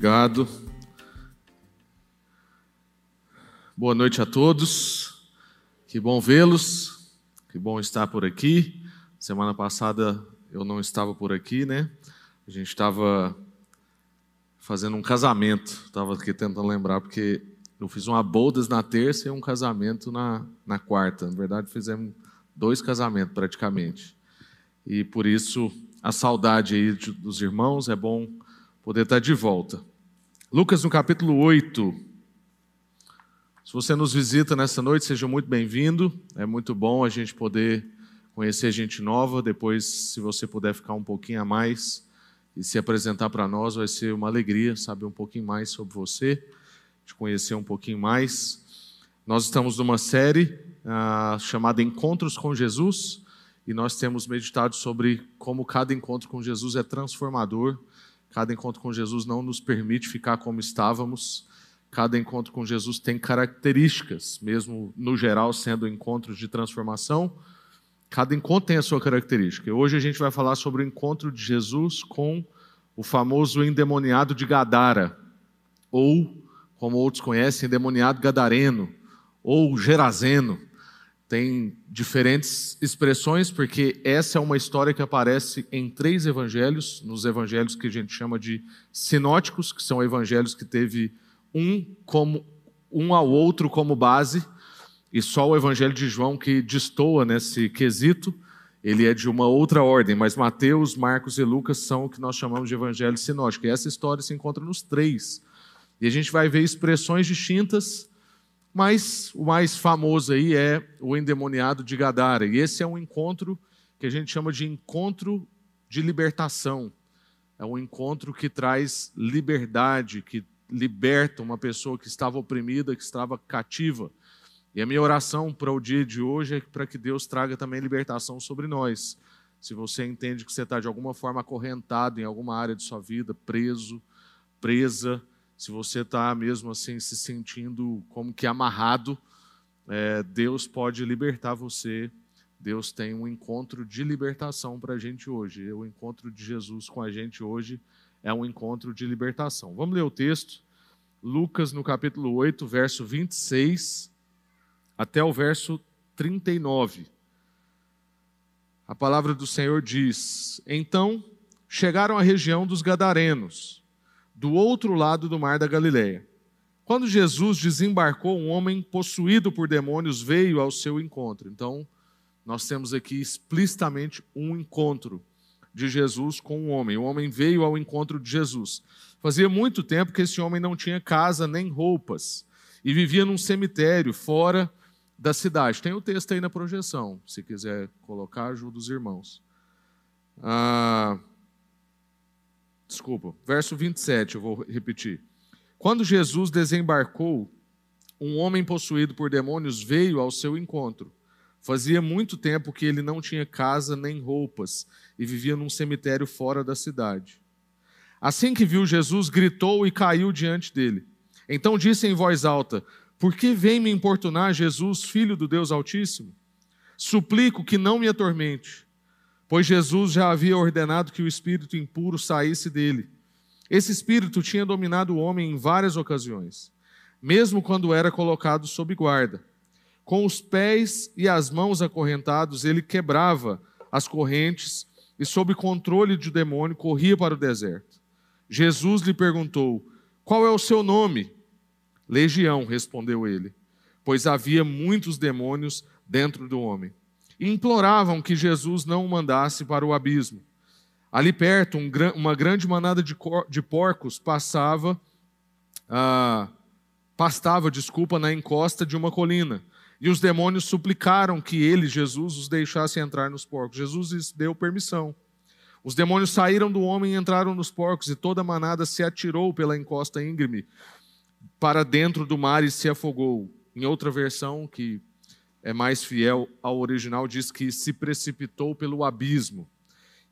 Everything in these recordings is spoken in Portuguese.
Obrigado. Boa noite a todos. Que bom vê-los. Que bom estar por aqui. Semana passada eu não estava por aqui, né? A gente estava fazendo um casamento. Estava aqui tentando lembrar, porque eu fiz uma bodas na terça e um casamento na, na quarta. Na verdade, fizemos dois casamentos praticamente. E por isso a saudade aí dos irmãos, é bom poder estar de volta. Lucas no capítulo 8. Se você nos visita nessa noite, seja muito bem-vindo. É muito bom a gente poder conhecer gente nova. Depois, se você puder ficar um pouquinho a mais e se apresentar para nós, vai ser uma alegria saber um pouquinho mais sobre você, te conhecer um pouquinho mais. Nós estamos numa série ah, chamada Encontros com Jesus e nós temos meditado sobre como cada encontro com Jesus é transformador. Cada encontro com Jesus não nos permite ficar como estávamos. Cada encontro com Jesus tem características, mesmo no geral sendo encontros de transformação. Cada encontro tem a sua característica. Hoje a gente vai falar sobre o encontro de Jesus com o famoso endemoniado de Gadara, ou, como outros conhecem, endemoniado gadareno, ou gerazeno tem diferentes expressões, porque essa é uma história que aparece em três evangelhos, nos evangelhos que a gente chama de sinóticos, que são evangelhos que teve um como um ao outro como base, e só o evangelho de João que destoa nesse quesito, ele é de uma outra ordem, mas Mateus, Marcos e Lucas são o que nós chamamos de evangelho sinótico. E essa história se encontra nos três. E a gente vai ver expressões distintas mas o mais famoso aí é o endemoniado de Gadara. E esse é um encontro que a gente chama de encontro de libertação. É um encontro que traz liberdade, que liberta uma pessoa que estava oprimida, que estava cativa. E a minha oração para o dia de hoje é para que Deus traga também libertação sobre nós. Se você entende que você está de alguma forma acorrentado em alguma área de sua vida, preso, presa, se você está mesmo assim se sentindo como que amarrado, é, Deus pode libertar você. Deus tem um encontro de libertação para a gente hoje. O encontro de Jesus com a gente hoje é um encontro de libertação. Vamos ler o texto. Lucas, no capítulo 8, verso 26 até o verso 39. A palavra do Senhor diz: Então chegaram à região dos Gadarenos do outro lado do mar da Galileia. Quando Jesus desembarcou, um homem possuído por demônios veio ao seu encontro. Então, nós temos aqui explicitamente um encontro de Jesus com um homem. O homem veio ao encontro de Jesus. Fazia muito tempo que esse homem não tinha casa nem roupas e vivia num cemitério fora da cidade. Tem o texto aí na projeção, se quiser colocar, ajuda os irmãos. Ah, Desculpa, verso 27, eu vou repetir. Quando Jesus desembarcou, um homem possuído por demônios veio ao seu encontro. Fazia muito tempo que ele não tinha casa nem roupas e vivia num cemitério fora da cidade. Assim que viu Jesus, gritou e caiu diante dele. Então disse em voz alta: Por que vem me importunar, Jesus, filho do Deus Altíssimo? Suplico que não me atormente pois Jesus já havia ordenado que o espírito impuro saísse dele. Esse espírito tinha dominado o homem em várias ocasiões, mesmo quando era colocado sob guarda. Com os pés e as mãos acorrentados, ele quebrava as correntes e, sob controle do demônio, corria para o deserto. Jesus lhe perguntou: Qual é o seu nome? Legião, respondeu ele, pois havia muitos demônios dentro do homem e imploravam que Jesus não o mandasse para o abismo. Ali perto, um, uma grande manada de, de porcos passava, ah, pastava, desculpa, na encosta de uma colina. E os demônios suplicaram que ele, Jesus, os deixasse entrar nos porcos. Jesus deu permissão. Os demônios saíram do homem e entraram nos porcos, e toda a manada se atirou pela encosta íngreme para dentro do mar e se afogou. Em outra versão, que é mais fiel ao original, diz que se precipitou pelo abismo.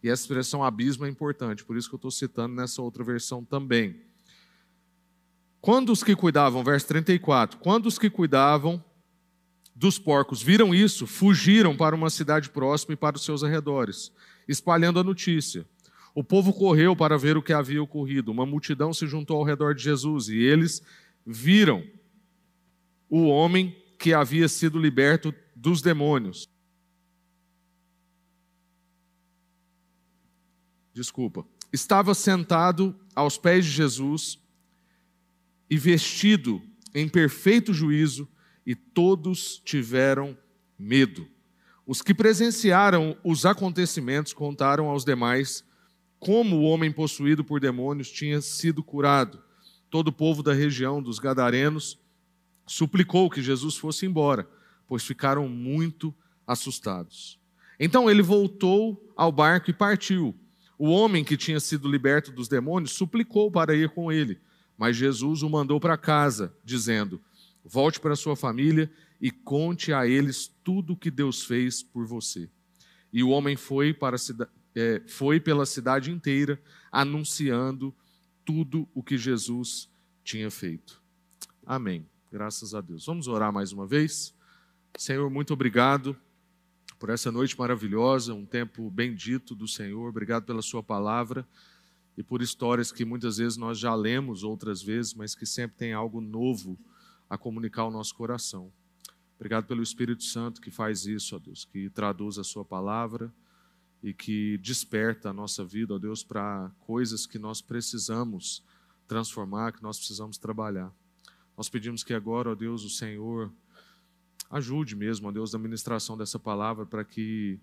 E essa expressão abismo é importante, por isso que eu estou citando nessa outra versão também. Quando os que cuidavam, verso 34, quando os que cuidavam dos porcos viram isso, fugiram para uma cidade próxima e para os seus arredores, espalhando a notícia. O povo correu para ver o que havia ocorrido. Uma multidão se juntou ao redor de Jesus e eles viram o homem que havia sido liberto dos demônios. Desculpa. Estava sentado aos pés de Jesus e vestido em perfeito juízo, e todos tiveram medo. Os que presenciaram os acontecimentos contaram aos demais como o homem possuído por demônios tinha sido curado. Todo o povo da região dos Gadarenos suplicou que Jesus fosse embora, pois ficaram muito assustados. Então ele voltou ao barco e partiu. O homem que tinha sido liberto dos demônios suplicou para ir com ele, mas Jesus o mandou para casa, dizendo: Volte para sua família e conte a eles tudo o que Deus fez por você. E o homem foi para é, foi pela cidade inteira anunciando tudo o que Jesus tinha feito. Amém. Graças a Deus. Vamos orar mais uma vez. Senhor, muito obrigado por essa noite maravilhosa, um tempo bendito do Senhor. Obrigado pela Sua palavra e por histórias que muitas vezes nós já lemos outras vezes, mas que sempre tem algo novo a comunicar ao nosso coração. Obrigado pelo Espírito Santo que faz isso, ó Deus, que traduz a Sua palavra e que desperta a nossa vida, ó Deus, para coisas que nós precisamos transformar, que nós precisamos trabalhar. Nós pedimos que agora, ó Deus, o Senhor ajude mesmo, ó Deus, na ministração dessa palavra para que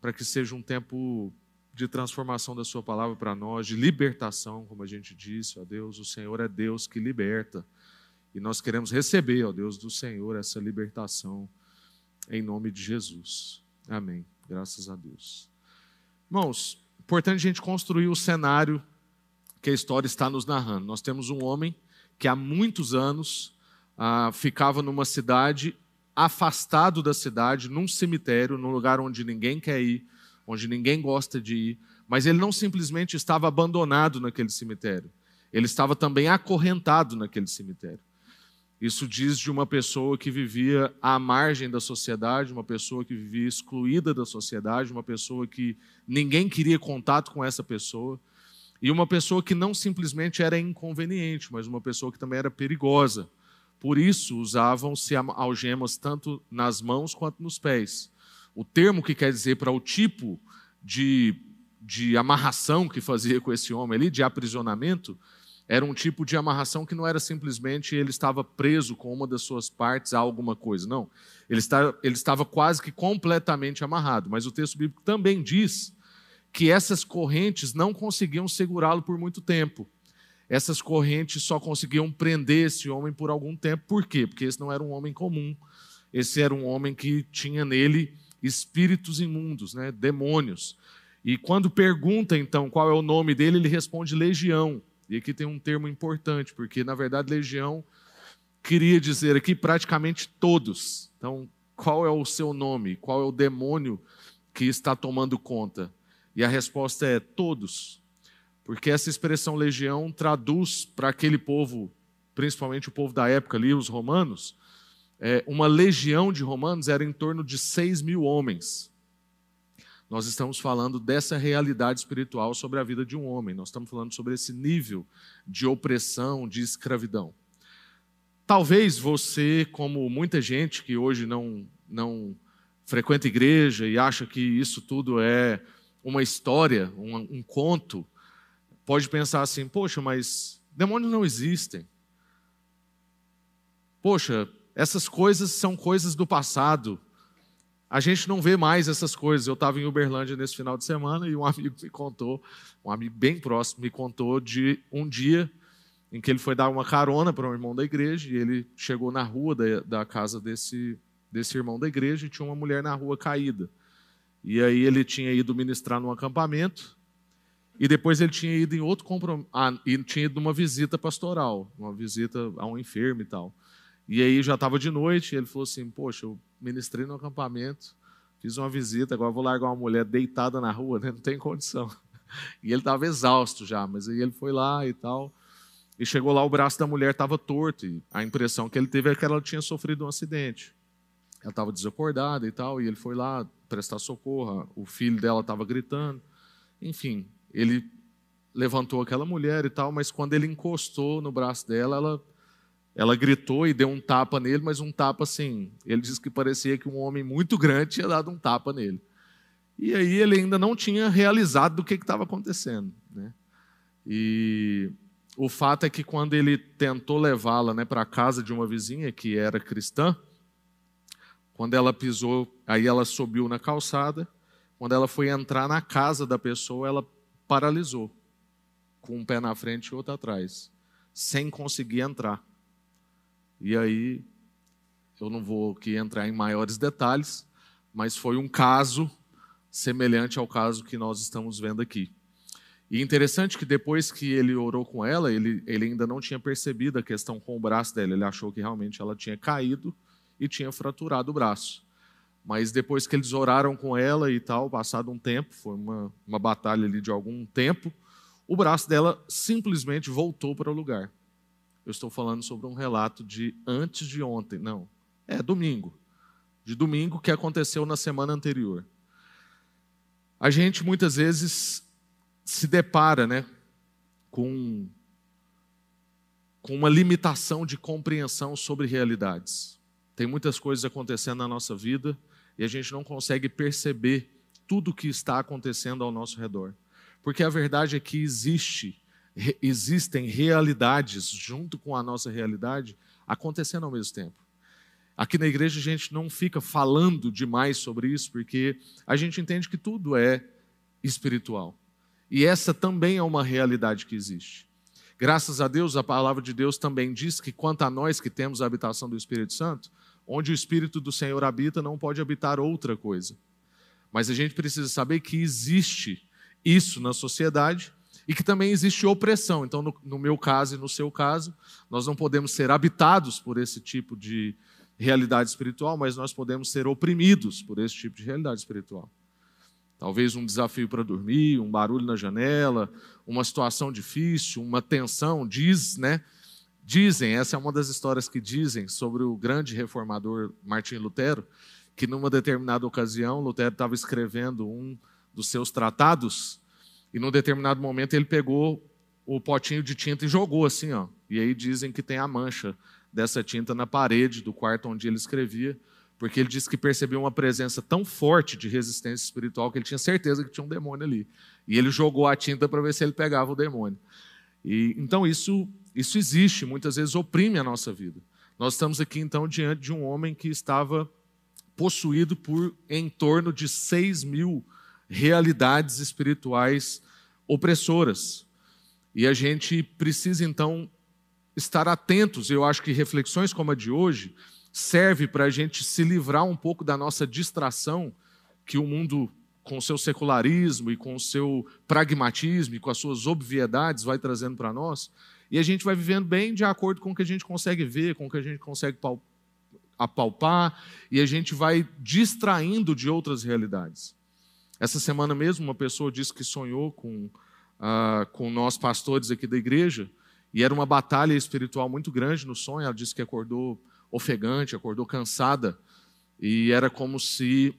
para que seja um tempo de transformação da sua palavra para nós, de libertação, como a gente disse, ó Deus, o Senhor é Deus que liberta. E nós queremos receber, ó Deus, do Senhor essa libertação em nome de Jesus. Amém. Graças a Deus. Irmãos, importante a gente construir o cenário que a história está nos narrando. Nós temos um homem que há muitos anos ah, ficava numa cidade, afastado da cidade, num cemitério, num lugar onde ninguém quer ir, onde ninguém gosta de ir, mas ele não simplesmente estava abandonado naquele cemitério, ele estava também acorrentado naquele cemitério. Isso diz de uma pessoa que vivia à margem da sociedade, uma pessoa que vivia excluída da sociedade, uma pessoa que ninguém queria contato com essa pessoa, e uma pessoa que não simplesmente era inconveniente, mas uma pessoa que também era perigosa. Por isso usavam-se algemas tanto nas mãos quanto nos pés. O termo que quer dizer para o tipo de, de amarração que fazia com esse homem ali, de aprisionamento, era um tipo de amarração que não era simplesmente ele estava preso com uma das suas partes a alguma coisa. Não. Ele, está, ele estava quase que completamente amarrado. Mas o texto bíblico também diz que essas correntes não conseguiam segurá-lo por muito tempo. Essas correntes só conseguiam prender esse homem por algum tempo. Por quê? Porque esse não era um homem comum. Esse era um homem que tinha nele espíritos imundos, né? demônios. E quando pergunta, então, qual é o nome dele, ele responde legião e aqui tem um termo importante, porque na verdade legião queria dizer aqui praticamente todos. Então, qual é o seu nome? Qual é o demônio que está tomando conta? E a resposta é todos. Porque essa expressão legião traduz para aquele povo, principalmente o povo da época ali, os romanos, é, uma legião de romanos era em torno de 6 mil homens nós estamos falando dessa realidade espiritual sobre a vida de um homem, nós estamos falando sobre esse nível de opressão, de escravidão. Talvez você, como muita gente que hoje não, não frequenta igreja e acha que isso tudo é uma história, um, um conto, pode pensar assim: poxa, mas demônios não existem. Poxa, essas coisas são coisas do passado a gente não vê mais essas coisas. Eu estava em Uberlândia nesse final de semana e um amigo me contou, um amigo bem próximo, me contou de um dia em que ele foi dar uma carona para um irmão da igreja e ele chegou na rua da, da casa desse, desse irmão da igreja e tinha uma mulher na rua caída. E aí ele tinha ido ministrar num acampamento e depois ele tinha ido em outro compromisso, ah, e tinha ido numa visita pastoral, uma visita a um enfermo e tal. E aí já estava de noite, e ele falou assim: Poxa, eu ministrei no acampamento, fiz uma visita, agora vou largar uma mulher deitada na rua, né? não tem condição. E ele estava exausto já, mas aí ele foi lá e tal. E chegou lá, o braço da mulher estava torto. E a impressão que ele teve é que ela tinha sofrido um acidente. Ela estava desacordada e tal, e ele foi lá prestar socorro. O filho dela estava gritando. Enfim, ele levantou aquela mulher e tal, mas quando ele encostou no braço dela, ela, ela gritou e deu um tapa nele, mas um tapa assim. Ele disse que parecia que um homem muito grande tinha dado um tapa nele. E aí ele ainda não tinha realizado do que estava acontecendo. Né? E o fato é que quando ele tentou levá-la né, para a casa de uma vizinha que era cristã, quando ela pisou, aí ela subiu na calçada, quando ela foi entrar na casa da pessoa, ela paralisou com um pé na frente e outro atrás, sem conseguir entrar. E aí, eu não vou aqui entrar em maiores detalhes, mas foi um caso semelhante ao caso que nós estamos vendo aqui. E interessante que depois que ele orou com ela, ele, ele ainda não tinha percebido a questão com o braço dela. Ele achou que realmente ela tinha caído e tinha fraturado o braço. Mas depois que eles oraram com ela e tal, passado um tempo, foi uma, uma batalha ali de algum tempo, o braço dela simplesmente voltou para o lugar. Eu estou falando sobre um relato de antes de ontem, não, é domingo, de domingo que aconteceu na semana anterior. A gente muitas vezes se depara, né, com com uma limitação de compreensão sobre realidades. Tem muitas coisas acontecendo na nossa vida e a gente não consegue perceber tudo o que está acontecendo ao nosso redor. Porque a verdade é que existe, existem realidades junto com a nossa realidade acontecendo ao mesmo tempo. Aqui na igreja a gente não fica falando demais sobre isso, porque a gente entende que tudo é espiritual. E essa também é uma realidade que existe. Graças a Deus, a palavra de Deus também diz que quanto a nós que temos a habitação do Espírito Santo, onde o Espírito do Senhor habita, não pode habitar outra coisa. Mas a gente precisa saber que existe isso na sociedade e que também existe opressão. Então, no, no, meu caso e no seu caso, nós não podemos ser habitados por esse tipo de realidade espiritual, mas nós podemos ser oprimidos por esse tipo de realidade espiritual. Talvez um desafio para dormir, um barulho na janela, uma situação difícil, uma tensão, diz, né? Dizem, essa é uma das histórias que dizem sobre o grande reformador Martim Lutero, que numa determinada ocasião Lutero estava escrevendo um dos seus tratados, e num determinado momento ele pegou o potinho de tinta e jogou assim, ó. E aí dizem que tem a mancha dessa tinta na parede do quarto onde ele escrevia, porque ele disse que percebeu uma presença tão forte de resistência espiritual que ele tinha certeza que tinha um demônio ali. E ele jogou a tinta para ver se ele pegava o demônio. E então isso isso existe, muitas vezes oprime a nossa vida. Nós estamos aqui então diante de um homem que estava possuído por em torno de 6 mil realidades espirituais opressoras. E a gente precisa então estar atentos. Eu acho que reflexões como a de hoje serve para a gente se livrar um pouco da nossa distração que o mundo com seu secularismo e com seu pragmatismo e com as suas obviedades vai trazendo para nós, e a gente vai vivendo bem de acordo com o que a gente consegue ver, com o que a gente consegue apalpar, e a gente vai distraindo de outras realidades. Essa semana mesmo, uma pessoa disse que sonhou com, uh, com nós pastores aqui da igreja, e era uma batalha espiritual muito grande no sonho. Ela disse que acordou ofegante, acordou cansada, e era como se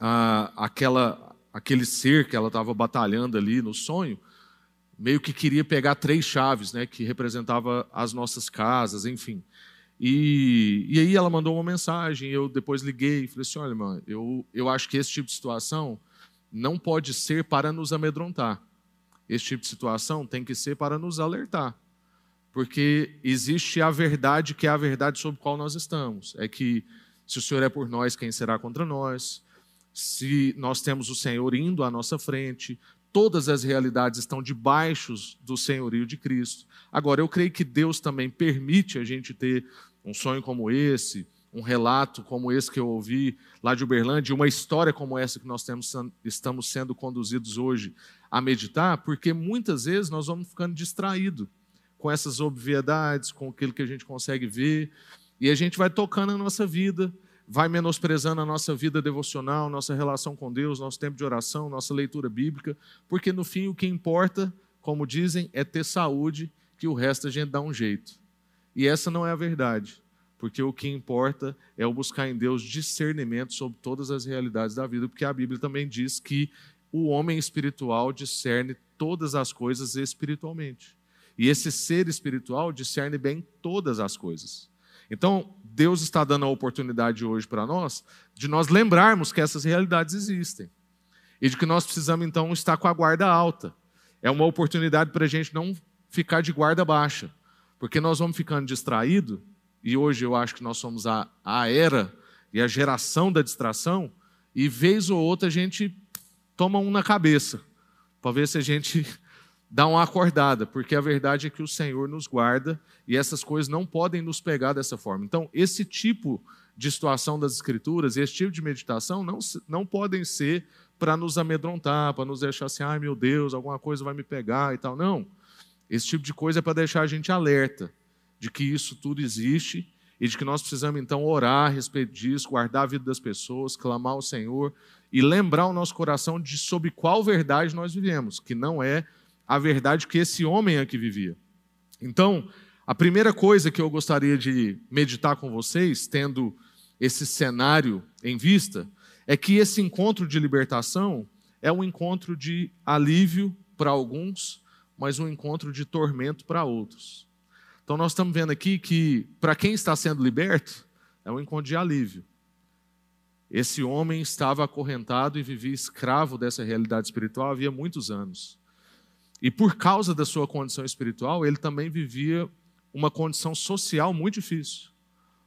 uh, aquela, aquele ser que ela estava batalhando ali no sonho, meio que queria pegar três chaves, né, que representava as nossas casas, enfim. E, e aí ela mandou uma mensagem, eu depois liguei e falei assim, olha, irmã, eu, eu acho que esse tipo de situação não pode ser para nos amedrontar. Esse tipo de situação tem que ser para nos alertar. Porque existe a verdade que é a verdade sobre a qual nós estamos. É que se o Senhor é por nós, quem será contra nós? Se nós temos o Senhor indo à nossa frente, todas as realidades estão debaixo do senhorio de Cristo. Agora, eu creio que Deus também permite a gente ter um sonho como esse, um relato como esse que eu ouvi lá de Uberlândia, uma história como essa que nós temos, estamos sendo conduzidos hoje a meditar, porque muitas vezes nós vamos ficando distraídos com essas obviedades, com aquilo que a gente consegue ver, e a gente vai tocando a nossa vida, vai menosprezando a nossa vida devocional, nossa relação com Deus, nosso tempo de oração, nossa leitura bíblica, porque no fim o que importa, como dizem, é ter saúde, que o resto a gente dá um jeito. E essa não é a verdade porque o que importa é o buscar em Deus discernimento sobre todas as realidades da vida, porque a Bíblia também diz que o homem espiritual discerne todas as coisas espiritualmente. E esse ser espiritual discerne bem todas as coisas. Então, Deus está dando a oportunidade hoje para nós de nós lembrarmos que essas realidades existem. E de que nós precisamos, então, estar com a guarda alta. É uma oportunidade para a gente não ficar de guarda baixa. Porque nós vamos ficando distraídos, e hoje eu acho que nós somos a, a era e a geração da distração, e vez ou outra a gente toma um na cabeça, para ver se a gente dá uma acordada, porque a verdade é que o Senhor nos guarda e essas coisas não podem nos pegar dessa forma. Então, esse tipo de situação das Escrituras, esse tipo de meditação, não, não podem ser para nos amedrontar, para nos deixar assim, ai meu Deus, alguma coisa vai me pegar e tal. Não. Esse tipo de coisa é para deixar a gente alerta de que isso tudo existe e de que nós precisamos então orar a respeito disso, guardar a vida das pessoas, clamar ao Senhor e lembrar o nosso coração de sob qual verdade nós vivemos, que não é a verdade que esse homem aqui vivia. Então, a primeira coisa que eu gostaria de meditar com vocês, tendo esse cenário em vista, é que esse encontro de libertação é um encontro de alívio para alguns, mas um encontro de tormento para outros. Então, nós estamos vendo aqui que, para quem está sendo liberto, é um encontro de alívio. Esse homem estava acorrentado e vivia escravo dessa realidade espiritual havia muitos anos. E por causa da sua condição espiritual, ele também vivia uma condição social muito difícil.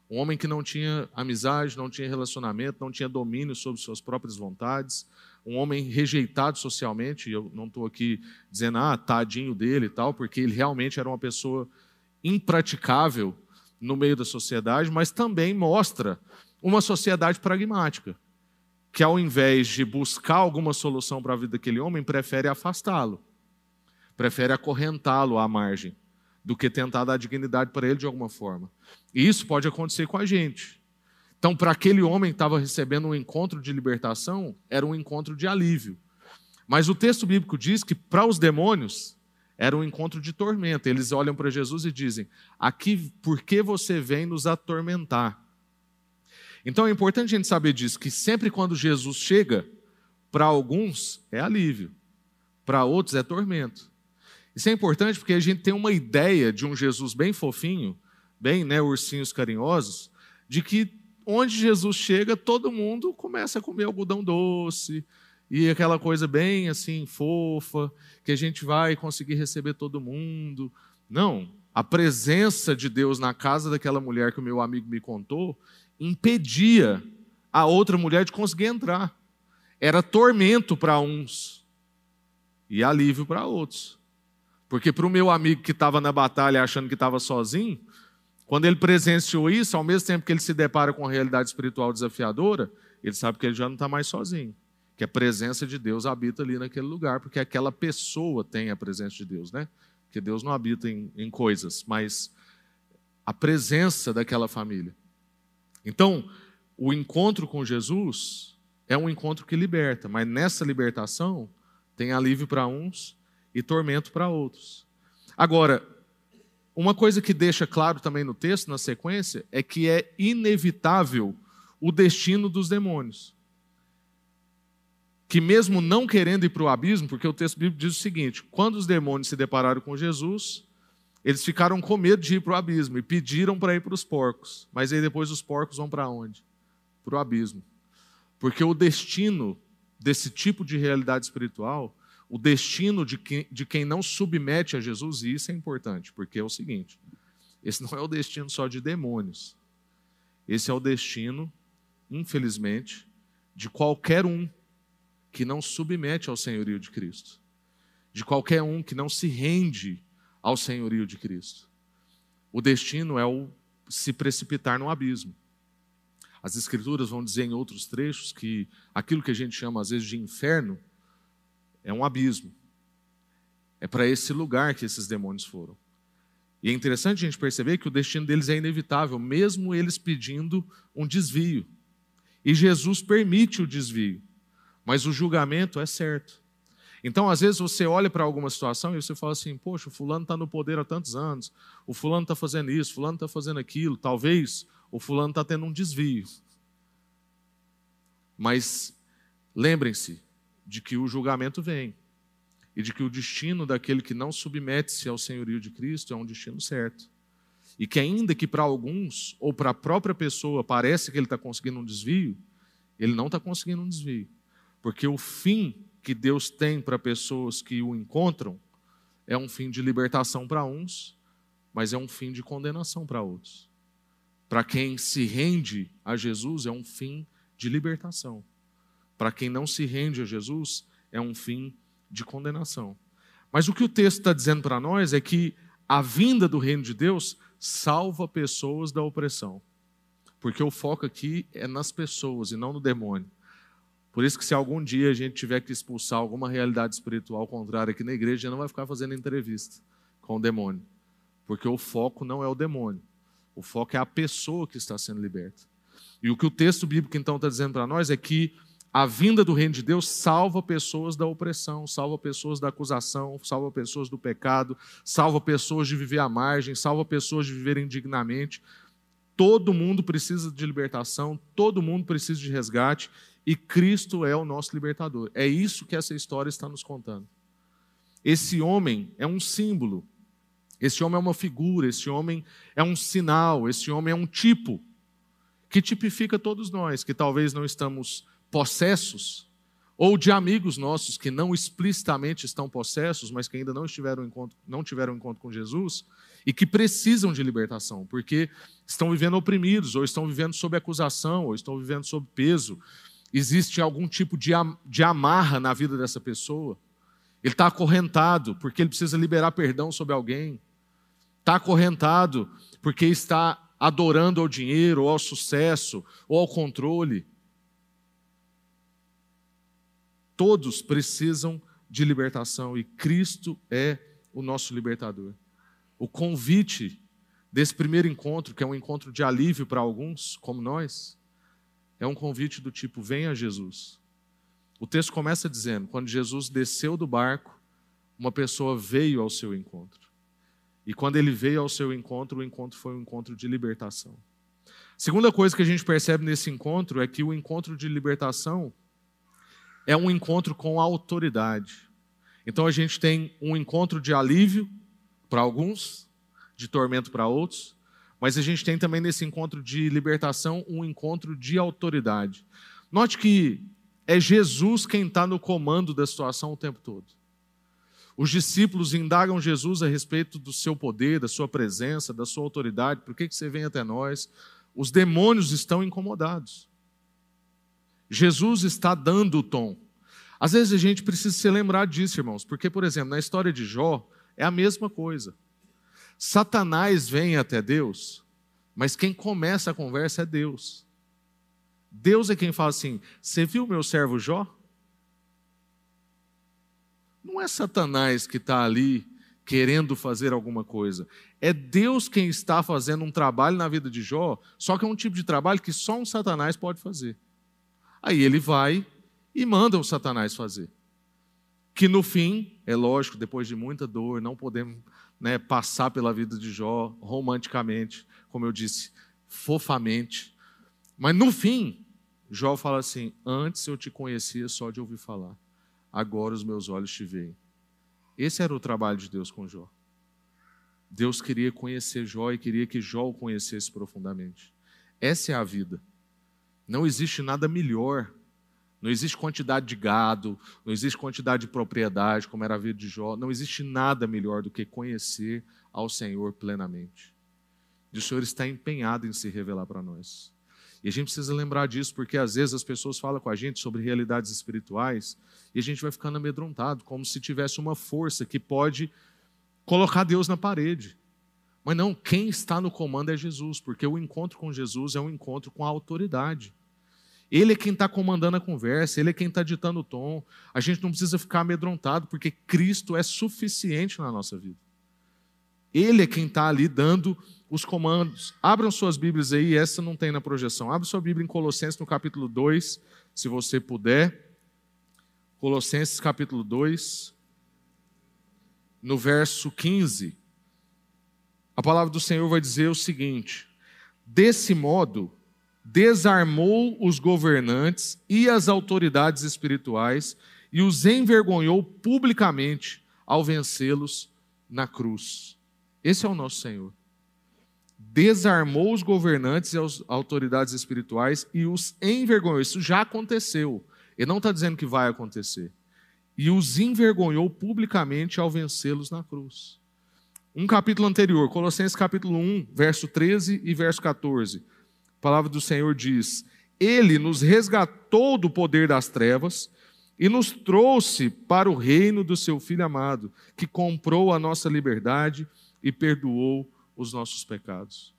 Um homem que não tinha amizade, não tinha relacionamento, não tinha domínio sobre suas próprias vontades, um homem rejeitado socialmente. Eu não estou aqui dizendo, ah, tadinho dele e tal, porque ele realmente era uma pessoa impraticável no meio da sociedade, mas também mostra uma sociedade pragmática, que ao invés de buscar alguma solução para a vida daquele homem, prefere afastá-lo prefere acorrentá-lo à margem do que tentar dar dignidade para ele de alguma forma. E isso pode acontecer com a gente. Então, para aquele homem que estava recebendo um encontro de libertação, era um encontro de alívio. Mas o texto bíblico diz que para os demônios era um encontro de tormento. Eles olham para Jesus e dizem: Aqui, por que você vem nos atormentar? Então é importante a gente saber disso, que sempre quando Jesus chega, para alguns é alívio, para outros é tormento. Isso é importante porque a gente tem uma ideia de um Jesus bem fofinho, bem, né, ursinhos carinhosos, de que onde Jesus chega, todo mundo começa a comer algodão doce e aquela coisa bem assim fofa, que a gente vai conseguir receber todo mundo. Não, a presença de Deus na casa daquela mulher que o meu amigo me contou impedia a outra mulher de conseguir entrar. Era tormento para uns e alívio para outros. Porque para o meu amigo que estava na batalha achando que estava sozinho, quando ele presenciou isso, ao mesmo tempo que ele se depara com a realidade espiritual desafiadora, ele sabe que ele já não está mais sozinho. Que a presença de Deus habita ali naquele lugar, porque aquela pessoa tem a presença de Deus, né? Porque Deus não habita em, em coisas, mas a presença daquela família. Então, o encontro com Jesus é um encontro que liberta, mas nessa libertação tem alívio para uns e tormento para outros. Agora, uma coisa que deixa claro também no texto, na sequência, é que é inevitável o destino dos demônios. Que mesmo não querendo ir para o abismo, porque o texto bíblico diz o seguinte: quando os demônios se depararam com Jesus, eles ficaram com medo de ir para o abismo e pediram para ir para os porcos. Mas aí depois os porcos vão para onde? Para o abismo. Porque o destino desse tipo de realidade espiritual o destino de quem, de quem não submete a Jesus, e isso é importante, porque é o seguinte: esse não é o destino só de demônios, esse é o destino, infelizmente, de qualquer um que não submete ao senhorio de Cristo, de qualquer um que não se rende ao senhorio de Cristo. O destino é o se precipitar no abismo. As Escrituras vão dizer em outros trechos que aquilo que a gente chama às vezes de inferno é um abismo. É para esse lugar que esses demônios foram. E é interessante a gente perceber que o destino deles é inevitável, mesmo eles pedindo um desvio. E Jesus permite o desvio, mas o julgamento é certo. Então, às vezes, você olha para alguma situação e você fala assim: Poxa, o fulano está no poder há tantos anos, o fulano está fazendo isso, o fulano está fazendo aquilo, talvez o fulano está tendo um desvio. Mas lembrem-se, de que o julgamento vem. e de que o destino daquele que não submete-se ao senhorio de Cristo é um destino certo. E que, ainda que para alguns, ou para a própria pessoa, parece que ele está conseguindo um desvio, ele não está conseguindo um desvio. Porque o fim que Deus tem para pessoas que o encontram é um fim de libertação para uns, mas é um fim de condenação para outros. Para quem se rende a Jesus, é um fim de libertação. Para quem não se rende a Jesus, é um fim de condenação. Mas o que o texto está dizendo para nós é que a vinda do reino de Deus salva pessoas da opressão. Porque o foco aqui é nas pessoas e não no demônio. Por isso que se algum dia a gente tiver que expulsar alguma realidade espiritual contrária aqui na igreja, não vai ficar fazendo entrevista com o demônio. Porque o foco não é o demônio. O foco é a pessoa que está sendo liberta. E o que o texto bíblico então está dizendo para nós é que a vinda do reino de Deus salva pessoas da opressão, salva pessoas da acusação, salva pessoas do pecado, salva pessoas de viver à margem, salva pessoas de viver indignamente. Todo mundo precisa de libertação, todo mundo precisa de resgate e Cristo é o nosso libertador. É isso que essa história está nos contando. Esse homem é um símbolo, esse homem é uma figura, esse homem é um sinal, esse homem é um tipo que tipifica todos nós que talvez não estamos possessos, ou de amigos nossos que não explicitamente estão possessos, mas que ainda não, estiveram encontro, não tiveram encontro com Jesus e que precisam de libertação, porque estão vivendo oprimidos, ou estão vivendo sob acusação, ou estão vivendo sob peso. Existe algum tipo de, de amarra na vida dessa pessoa. Ele está acorrentado porque ele precisa liberar perdão sobre alguém. Está acorrentado porque está adorando ao dinheiro, ou ao sucesso, ou ao controle. Todos precisam de libertação e Cristo é o nosso libertador. O convite desse primeiro encontro, que é um encontro de alívio para alguns, como nós, é um convite do tipo: venha Jesus. O texto começa dizendo: quando Jesus desceu do barco, uma pessoa veio ao seu encontro. E quando ele veio ao seu encontro, o encontro foi um encontro de libertação. Segunda coisa que a gente percebe nesse encontro é que o encontro de libertação é um encontro com a autoridade. Então a gente tem um encontro de alívio para alguns, de tormento para outros, mas a gente tem também nesse encontro de libertação um encontro de autoridade. Note que é Jesus quem está no comando da situação o tempo todo. Os discípulos indagam Jesus a respeito do seu poder, da sua presença, da sua autoridade, por que, que você vem até nós? Os demônios estão incomodados. Jesus está dando o tom. Às vezes a gente precisa se lembrar disso, irmãos, porque, por exemplo, na história de Jó, é a mesma coisa. Satanás vem até Deus, mas quem começa a conversa é Deus. Deus é quem fala assim: Você viu meu servo Jó? Não é Satanás que está ali querendo fazer alguma coisa. É Deus quem está fazendo um trabalho na vida de Jó, só que é um tipo de trabalho que só um Satanás pode fazer. Aí ele vai e manda o Satanás fazer. Que no fim, é lógico, depois de muita dor, não podemos né, passar pela vida de Jó romanticamente, como eu disse, fofamente. Mas no fim, Jó fala assim: Antes eu te conhecia só de ouvir falar, agora os meus olhos te veem. Esse era o trabalho de Deus com Jó. Deus queria conhecer Jó e queria que Jó o conhecesse profundamente. Essa é a vida. Não existe nada melhor. Não existe quantidade de gado, não existe quantidade de propriedade, como era a vida de Jó. Não existe nada melhor do que conhecer ao Senhor plenamente. E o Senhor está empenhado em se revelar para nós. E a gente precisa lembrar disso, porque às vezes as pessoas falam com a gente sobre realidades espirituais e a gente vai ficando amedrontado, como se tivesse uma força que pode colocar Deus na parede. Mas não, quem está no comando é Jesus, porque o encontro com Jesus é um encontro com a autoridade. Ele é quem está comandando a conversa, ele é quem está ditando o tom. A gente não precisa ficar amedrontado, porque Cristo é suficiente na nossa vida. Ele é quem está ali dando os comandos. Abram suas Bíblias aí, essa não tem na projeção. Abra sua Bíblia em Colossenses, no capítulo 2, se você puder. Colossenses, capítulo 2, no verso 15. A palavra do Senhor vai dizer o seguinte: Desse modo, desarmou os governantes e as autoridades espirituais e os envergonhou publicamente ao vencê-los na cruz. Esse é o nosso Senhor. Desarmou os governantes e as autoridades espirituais e os envergonhou. Isso já aconteceu. Ele não está dizendo que vai acontecer. E os envergonhou publicamente ao vencê-los na cruz. Um capítulo anterior, Colossenses capítulo 1, verso 13 e verso 14. A palavra do Senhor diz: Ele nos resgatou do poder das trevas e nos trouxe para o reino do seu Filho amado, que comprou a nossa liberdade e perdoou os nossos pecados.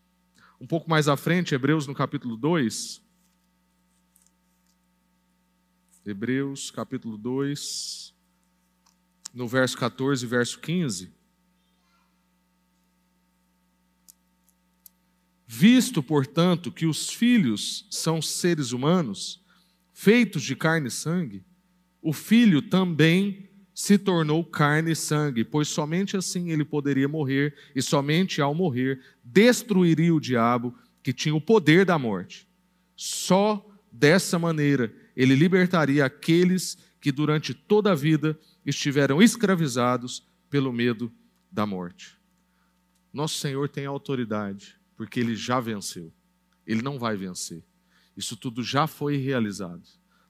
Um pouco mais à frente, Hebreus no capítulo 2. Hebreus capítulo 2, no verso 14 e verso 15. Visto, portanto, que os filhos são seres humanos, feitos de carne e sangue, o filho também se tornou carne e sangue, pois somente assim ele poderia morrer, e somente ao morrer destruiria o diabo que tinha o poder da morte. Só dessa maneira ele libertaria aqueles que durante toda a vida estiveram escravizados pelo medo da morte. Nosso Senhor tem autoridade, porque ele já venceu. Ele não vai vencer. Isso tudo já foi realizado.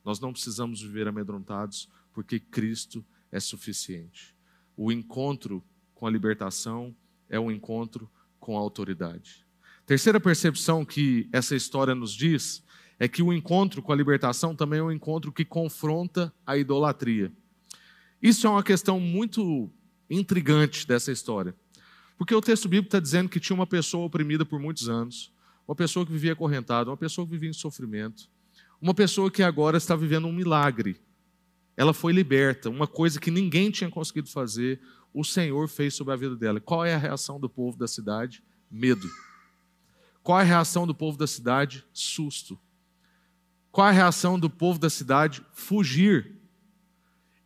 Nós não precisamos viver amedrontados, porque Cristo é suficiente. O encontro com a libertação é um encontro com a autoridade. Terceira percepção que essa história nos diz é que o encontro com a libertação também é um encontro que confronta a idolatria. Isso é uma questão muito intrigante dessa história. Porque o texto bíblico está dizendo que tinha uma pessoa oprimida por muitos anos, uma pessoa que vivia acorrentada, uma pessoa que vivia em sofrimento, uma pessoa que agora está vivendo um milagre. Ela foi liberta, uma coisa que ninguém tinha conseguido fazer, o Senhor fez sobre a vida dela. Qual é a reação do povo da cidade? Medo. Qual é a reação do povo da cidade? Susto. Qual é a reação do povo da cidade? Fugir.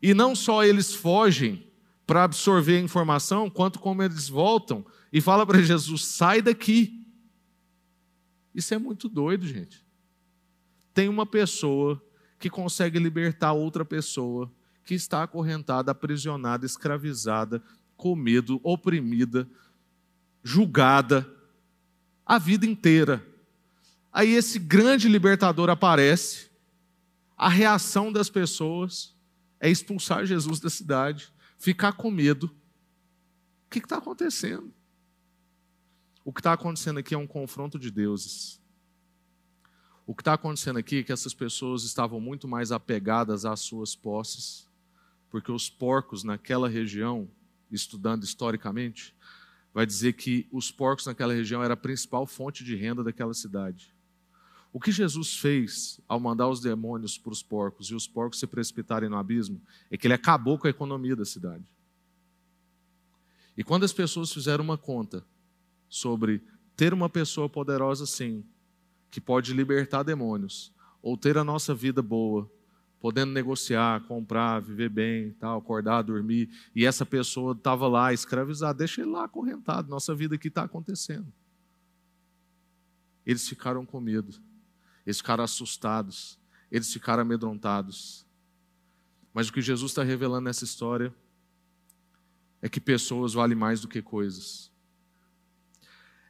E não só eles fogem para absorver a informação, quanto como eles voltam e falam para Jesus: sai daqui. Isso é muito doido, gente tem uma pessoa que consegue libertar outra pessoa que está acorrentada, aprisionada, escravizada, com medo, oprimida, julgada a vida inteira. Aí esse grande libertador aparece, a reação das pessoas é expulsar Jesus da cidade, ficar com medo. O que está acontecendo? O que está acontecendo aqui é um confronto de deuses. O que está acontecendo aqui é que essas pessoas estavam muito mais apegadas às suas posses, porque os porcos naquela região, estudando historicamente, vai dizer que os porcos naquela região era a principal fonte de renda daquela cidade. O que Jesus fez ao mandar os demônios para os porcos e os porcos se precipitarem no abismo é que ele acabou com a economia da cidade. E quando as pessoas fizeram uma conta sobre ter uma pessoa poderosa assim, que pode libertar demônios, ou ter a nossa vida boa, podendo negociar, comprar, viver bem, tal, acordar, dormir, e essa pessoa estava lá escravizada, deixa ele lá acorrentado, nossa vida aqui está acontecendo. Eles ficaram com medo, eles ficaram assustados, eles ficaram amedrontados. Mas o que Jesus está revelando nessa história é que pessoas valem mais do que coisas.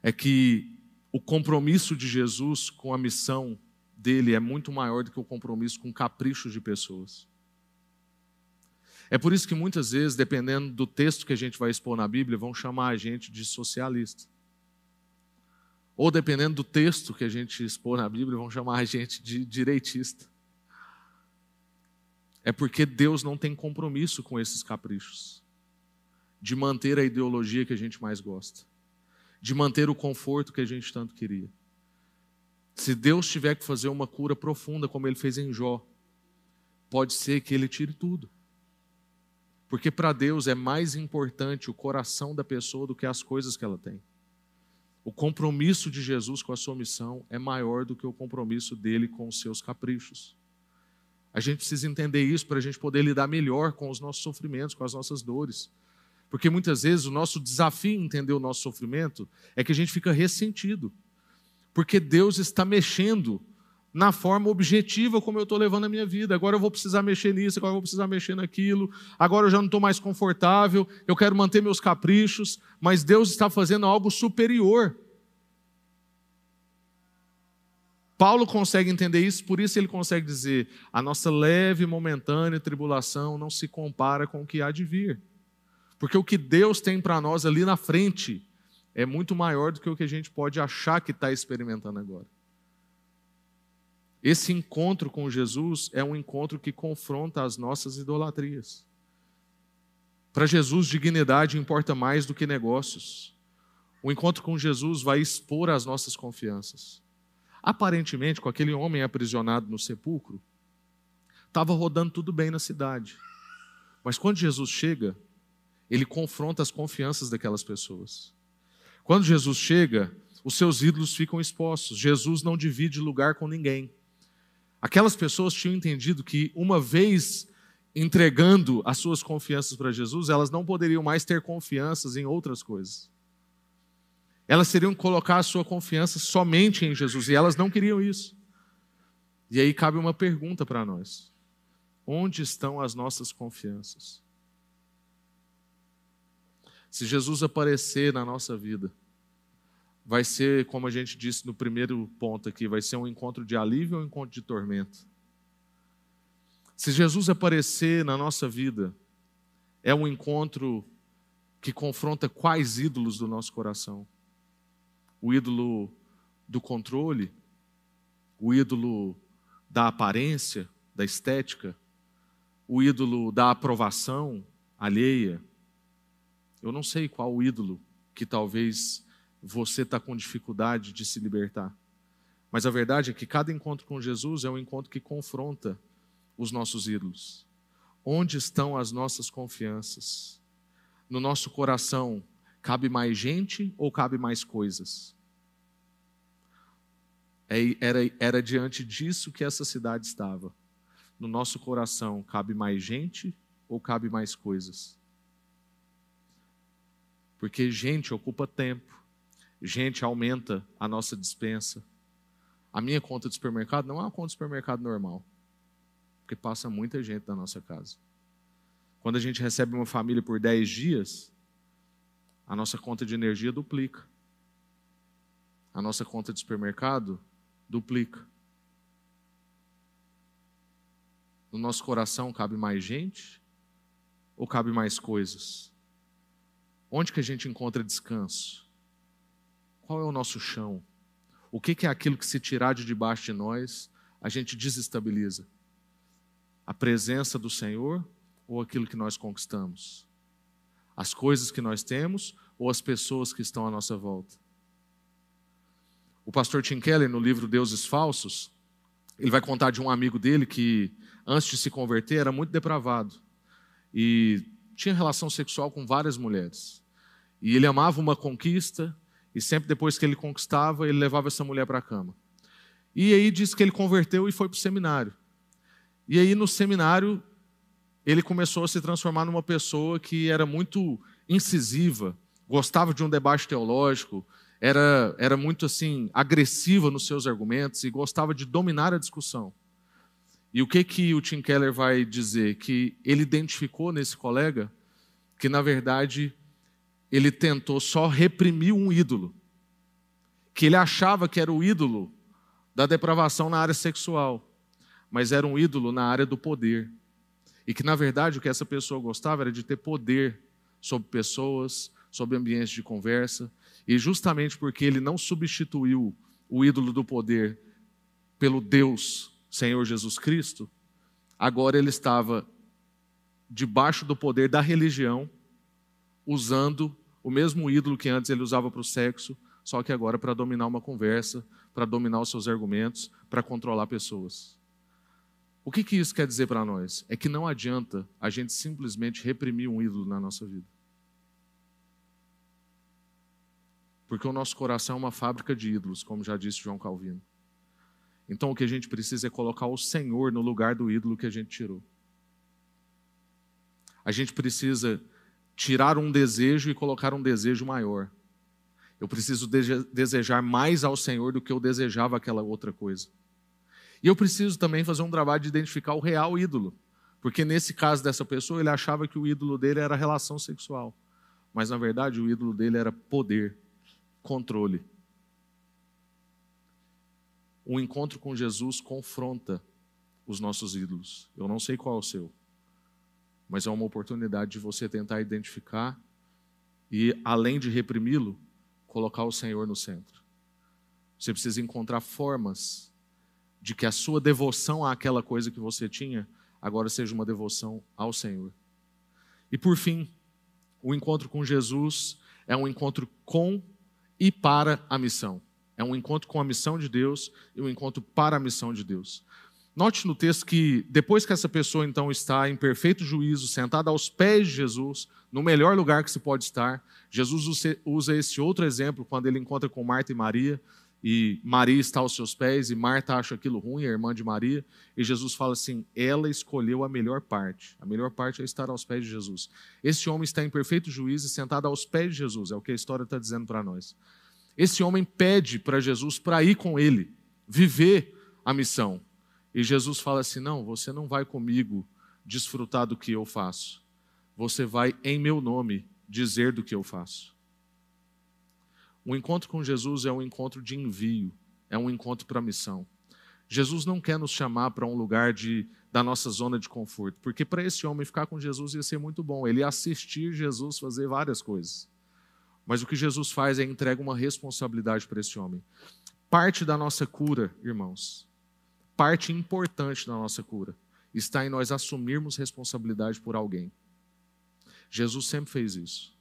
É que o compromisso de Jesus com a missão dele é muito maior do que o compromisso com caprichos de pessoas. É por isso que muitas vezes, dependendo do texto que a gente vai expor na Bíblia, vão chamar a gente de socialista. Ou dependendo do texto que a gente expor na Bíblia, vão chamar a gente de direitista. É porque Deus não tem compromisso com esses caprichos de manter a ideologia que a gente mais gosta de manter o conforto que a gente tanto queria. Se Deus tiver que fazer uma cura profunda, como ele fez em Jó, pode ser que ele tire tudo. Porque para Deus é mais importante o coração da pessoa do que as coisas que ela tem. O compromisso de Jesus com a sua missão é maior do que o compromisso dele com os seus caprichos. A gente precisa entender isso para a gente poder lidar melhor com os nossos sofrimentos, com as nossas dores. Porque muitas vezes o nosso desafio em entender o nosso sofrimento é que a gente fica ressentido. Porque Deus está mexendo na forma objetiva como eu estou levando a minha vida. Agora eu vou precisar mexer nisso, agora eu vou precisar mexer naquilo, agora eu já não estou mais confortável, eu quero manter meus caprichos, mas Deus está fazendo algo superior. Paulo consegue entender isso, por isso ele consegue dizer: a nossa leve e momentânea tribulação não se compara com o que há de vir. Porque o que Deus tem para nós ali na frente é muito maior do que o que a gente pode achar que está experimentando agora. Esse encontro com Jesus é um encontro que confronta as nossas idolatrias. Para Jesus, dignidade importa mais do que negócios. O encontro com Jesus vai expor as nossas confianças. Aparentemente, com aquele homem aprisionado no sepulcro, estava rodando tudo bem na cidade. Mas quando Jesus chega, ele confronta as confianças daquelas pessoas. Quando Jesus chega, os seus ídolos ficam expostos. Jesus não divide lugar com ninguém. Aquelas pessoas tinham entendido que, uma vez entregando as suas confianças para Jesus, elas não poderiam mais ter confianças em outras coisas. Elas teriam que colocar a sua confiança somente em Jesus, e elas não queriam isso. E aí cabe uma pergunta para nós: onde estão as nossas confianças? Se Jesus aparecer na nossa vida, vai ser, como a gente disse no primeiro ponto aqui, vai ser um encontro de alívio ou um encontro de tormento? Se Jesus aparecer na nossa vida, é um encontro que confronta quais ídolos do nosso coração? O ídolo do controle, o ídolo da aparência, da estética, o ídolo da aprovação alheia, eu não sei qual ídolo que talvez você está com dificuldade de se libertar. Mas a verdade é que cada encontro com Jesus é um encontro que confronta os nossos ídolos. Onde estão as nossas confianças? No nosso coração, cabe mais gente ou cabe mais coisas? É, era, era diante disso que essa cidade estava. No nosso coração, cabe mais gente ou cabe mais coisas? Porque gente ocupa tempo, gente aumenta a nossa dispensa. A minha conta de supermercado não é uma conta de supermercado normal, porque passa muita gente na nossa casa. Quando a gente recebe uma família por 10 dias, a nossa conta de energia duplica. A nossa conta de supermercado duplica. No nosso coração cabe mais gente ou cabe mais coisas? Onde que a gente encontra descanso? Qual é o nosso chão? O que é aquilo que se tirar de debaixo de nós, a gente desestabiliza? A presença do Senhor ou aquilo que nós conquistamos? As coisas que nós temos ou as pessoas que estão à nossa volta? O pastor Tim Keller, no livro Deuses Falsos, ele vai contar de um amigo dele que, antes de se converter, era muito depravado e tinha relação sexual com várias mulheres. E ele amava uma conquista, e sempre depois que ele conquistava, ele levava essa mulher para a cama. E aí diz que ele converteu e foi para o seminário. E aí no seminário, ele começou a se transformar numa pessoa que era muito incisiva, gostava de um debate teológico, era, era muito assim agressiva nos seus argumentos e gostava de dominar a discussão. E o que que o Tim Keller vai dizer? Que ele identificou nesse colega que, na verdade, ele tentou só reprimir um ídolo, que ele achava que era o ídolo da depravação na área sexual, mas era um ídolo na área do poder. E que, na verdade, o que essa pessoa gostava era de ter poder sobre pessoas, sobre ambientes de conversa, e justamente porque ele não substituiu o ídolo do poder pelo Deus, Senhor Jesus Cristo, agora ele estava debaixo do poder da religião, usando o mesmo ídolo que antes ele usava para o sexo, só que agora para dominar uma conversa, para dominar os seus argumentos, para controlar pessoas. O que, que isso quer dizer para nós? É que não adianta a gente simplesmente reprimir um ídolo na nossa vida. Porque o nosso coração é uma fábrica de ídolos, como já disse João Calvino. Então o que a gente precisa é colocar o Senhor no lugar do ídolo que a gente tirou. A gente precisa tirar um desejo e colocar um desejo maior. Eu preciso desejar mais ao Senhor do que eu desejava aquela outra coisa. E eu preciso também fazer um trabalho de identificar o real ídolo. Porque nesse caso dessa pessoa, ele achava que o ídolo dele era relação sexual. Mas na verdade, o ídolo dele era poder, controle. O encontro com Jesus confronta os nossos ídolos. Eu não sei qual é o seu, mas é uma oportunidade de você tentar identificar e, além de reprimi-lo, colocar o Senhor no centro. Você precisa encontrar formas de que a sua devoção àquela coisa que você tinha agora seja uma devoção ao Senhor. E por fim, o encontro com Jesus é um encontro com e para a missão. É um encontro com a missão de Deus e um encontro para a missão de Deus. Note no texto que depois que essa pessoa então está em perfeito juízo, sentada aos pés de Jesus, no melhor lugar que se pode estar, Jesus usa esse outro exemplo quando ele encontra com Marta e Maria e Maria está aos seus pés e Marta acha aquilo ruim, a irmã de Maria, e Jesus fala assim: ela escolheu a melhor parte. A melhor parte é estar aos pés de Jesus. Esse homem está em perfeito juízo sentado aos pés de Jesus, é o que a história está dizendo para nós. Esse homem pede para Jesus para ir com ele, viver a missão. E Jesus fala assim: não, você não vai comigo desfrutar do que eu faço, você vai em meu nome dizer do que eu faço. O encontro com Jesus é um encontro de envio, é um encontro para missão. Jesus não quer nos chamar para um lugar de, da nossa zona de conforto, porque para esse homem ficar com Jesus ia ser muito bom, ele ia assistir Jesus fazer várias coisas. Mas o que Jesus faz é entrega uma responsabilidade para esse homem. Parte da nossa cura, irmãos, parte importante da nossa cura, está em nós assumirmos responsabilidade por alguém. Jesus sempre fez isso.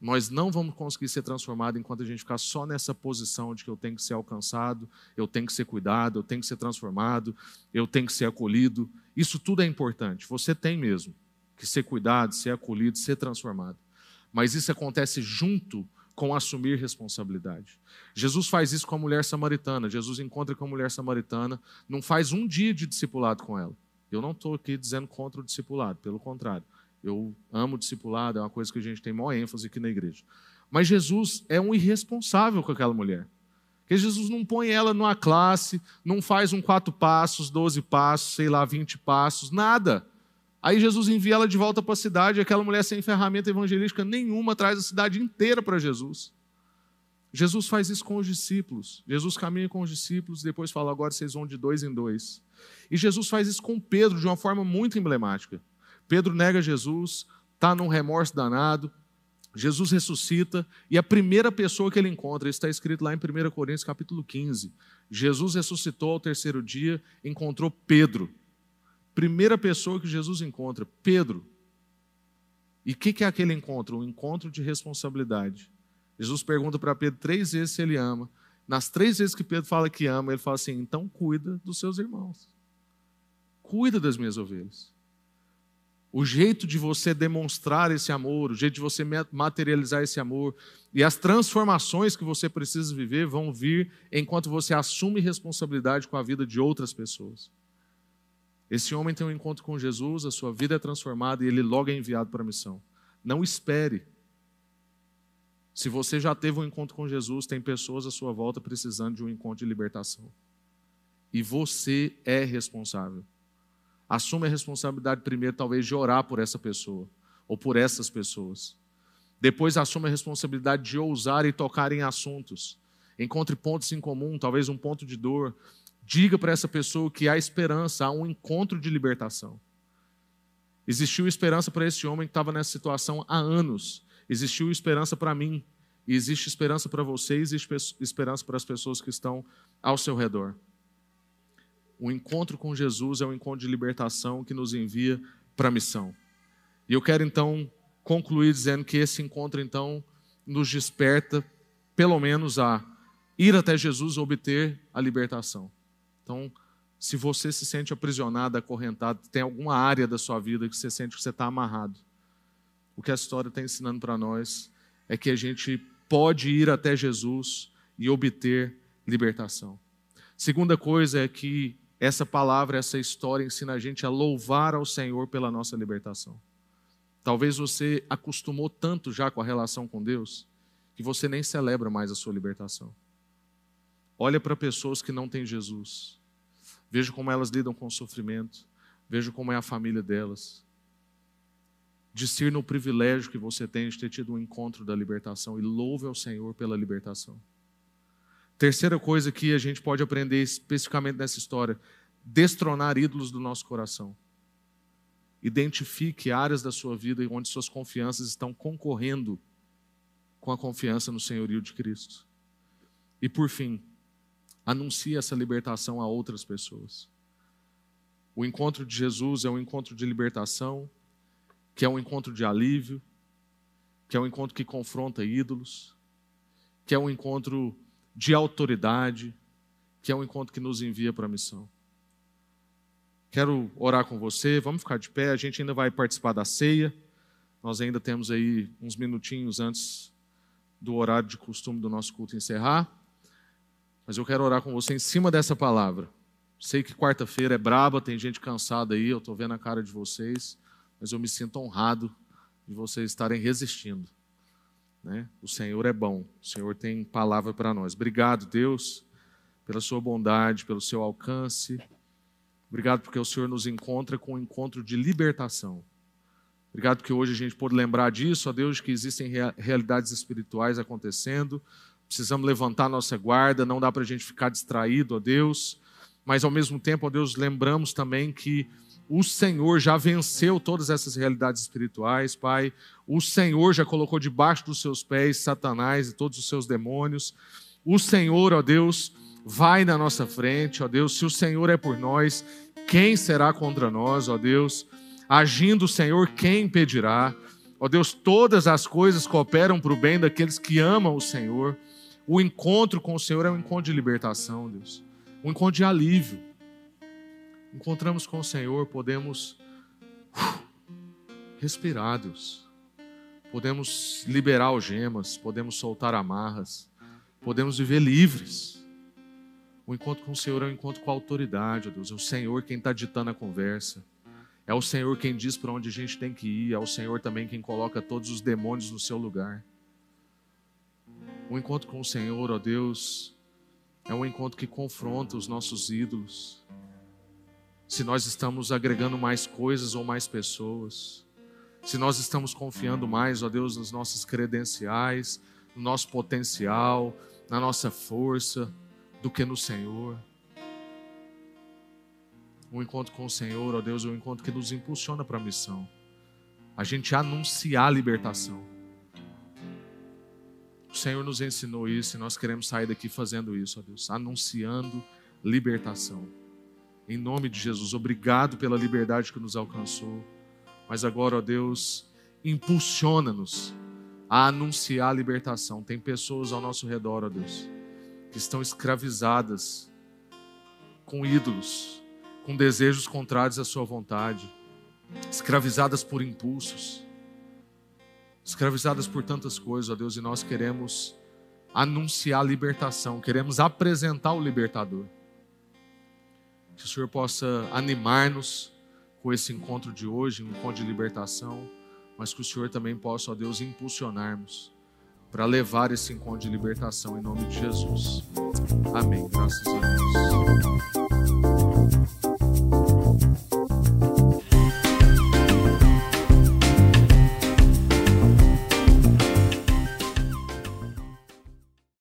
Nós não vamos conseguir ser transformados enquanto a gente ficar só nessa posição de que eu tenho que ser alcançado, eu tenho que ser cuidado, eu tenho que ser transformado, eu tenho que ser acolhido. Isso tudo é importante. Você tem mesmo que ser cuidado, ser acolhido, ser transformado. Mas isso acontece junto com assumir responsabilidade. Jesus faz isso com a mulher samaritana. Jesus encontra com a mulher samaritana, não faz um dia de discipulado com ela. Eu não estou aqui dizendo contra o discipulado, pelo contrário. Eu amo discipulado, é uma coisa que a gente tem maior ênfase aqui na igreja. Mas Jesus é um irresponsável com aquela mulher. Porque Jesus não põe ela numa classe, não faz um quatro passos, doze passos, sei lá, vinte passos, nada. Aí Jesus envia ela de volta para a cidade, aquela mulher sem ferramenta evangelística nenhuma traz a cidade inteira para Jesus. Jesus faz isso com os discípulos. Jesus caminha com os discípulos, depois fala: agora vocês vão de dois em dois. E Jesus faz isso com Pedro de uma forma muito emblemática. Pedro nega Jesus, está num remorso danado. Jesus ressuscita e a primeira pessoa que ele encontra, está escrito lá em 1 Coríntios capítulo 15. Jesus ressuscitou ao terceiro dia, encontrou Pedro. Primeira pessoa que Jesus encontra, Pedro. E o que, que é aquele encontro? Um encontro de responsabilidade. Jesus pergunta para Pedro três vezes se ele ama. Nas três vezes que Pedro fala que ama, ele fala assim: então cuida dos seus irmãos. Cuida das minhas ovelhas. O jeito de você demonstrar esse amor, o jeito de você materializar esse amor e as transformações que você precisa viver vão vir enquanto você assume responsabilidade com a vida de outras pessoas. Esse homem tem um encontro com Jesus, a sua vida é transformada e ele logo é enviado para a missão. Não espere. Se você já teve um encontro com Jesus, tem pessoas à sua volta precisando de um encontro de libertação. E você é responsável. Assume a responsabilidade primeiro, talvez, de orar por essa pessoa ou por essas pessoas. Depois, assume a responsabilidade de ousar e tocar em assuntos. Encontre pontos em comum, talvez um ponto de dor, Diga para essa pessoa que há esperança, há um encontro de libertação. Existiu esperança para esse homem que estava nessa situação há anos. Existiu esperança para mim. E existe esperança para você, existe esperança para as pessoas que estão ao seu redor. O encontro com Jesus é um encontro de libertação que nos envia para a missão. E eu quero então concluir dizendo que esse encontro então nos desperta, pelo menos, a ir até Jesus obter a libertação. Então, se você se sente aprisionado, acorrentado, tem alguma área da sua vida que você sente que você está amarrado, o que a história está ensinando para nós é que a gente pode ir até Jesus e obter libertação. Segunda coisa é que essa palavra, essa história ensina a gente a louvar ao Senhor pela nossa libertação. Talvez você acostumou tanto já com a relação com Deus que você nem celebra mais a sua libertação. Olha para pessoas que não têm Jesus. Vejo como elas lidam com o sofrimento. Vejo como é a família delas. Discirna o privilégio que você tem de ter tido um encontro da libertação e louve ao Senhor pela libertação. Terceira coisa que a gente pode aprender especificamente nessa história: destronar ídolos do nosso coração. Identifique áreas da sua vida onde suas confianças estão concorrendo com a confiança no senhorio de Cristo. E por fim, anuncie essa libertação a outras pessoas. O encontro de Jesus é um encontro de libertação, que é um encontro de alívio, que é um encontro que confronta ídolos, que é um encontro de autoridade, que é um encontro que nos envia para a missão. Quero orar com você, vamos ficar de pé, a gente ainda vai participar da ceia. Nós ainda temos aí uns minutinhos antes do horário de costume do nosso culto encerrar. Mas eu quero orar com você em cima dessa palavra. Sei que quarta-feira é braba, tem gente cansada aí, eu estou vendo a cara de vocês, mas eu me sinto honrado de vocês estarem resistindo. Né? O Senhor é bom, o Senhor tem palavra para nós. Obrigado, Deus, pela sua bondade, pelo seu alcance. Obrigado porque o Senhor nos encontra com um encontro de libertação. Obrigado porque hoje a gente pode lembrar disso, ó Deus, que existem realidades espirituais acontecendo. Precisamos levantar nossa guarda, não dá para a gente ficar distraído, ó Deus. Mas ao mesmo tempo, ó Deus, lembramos também que o Senhor já venceu todas essas realidades espirituais, Pai. O Senhor já colocou debaixo dos seus pés Satanás e todos os seus demônios. O Senhor, ó Deus, vai na nossa frente, ó Deus. Se o Senhor é por nós, quem será contra nós, ó Deus? Agindo o Senhor, quem impedirá? Ó Deus, todas as coisas cooperam para o bem daqueles que amam o Senhor. O encontro com o Senhor é um encontro de libertação, Deus. Um encontro de alívio. Encontramos com o Senhor, podemos uh, respirar, Deus. Podemos liberar algemas, podemos soltar amarras, podemos viver livres. O encontro com o Senhor é um encontro com a autoridade, Deus. É o Senhor quem está ditando a conversa. É o Senhor quem diz para onde a gente tem que ir. É o Senhor também quem coloca todos os demônios no seu lugar. O encontro com o Senhor, ó Deus, é um encontro que confronta os nossos ídolos. Se nós estamos agregando mais coisas ou mais pessoas. Se nós estamos confiando mais, ó Deus, nas nossas credenciais, no nosso potencial, na nossa força do que no Senhor. O encontro com o Senhor, ó Deus, é um encontro que nos impulsiona para a missão. A gente anunciar a libertação. O Senhor nos ensinou isso e nós queremos sair daqui fazendo isso, ó Deus, anunciando libertação. Em nome de Jesus, obrigado pela liberdade que nos alcançou. Mas agora, ó Deus, impulsiona-nos a anunciar a libertação. Tem pessoas ao nosso redor, ó Deus, que estão escravizadas com ídolos, com desejos contrários à sua vontade, escravizadas por impulsos, escravizadas por tantas coisas, ó Deus, e nós queremos anunciar a libertação, queremos apresentar o libertador. Que o Senhor possa animar-nos com esse encontro de hoje, um encontro de libertação, mas que o Senhor também possa, ó Deus, impulsionar-nos para levar esse encontro de libertação em nome de Jesus. Amém. Graças a Deus.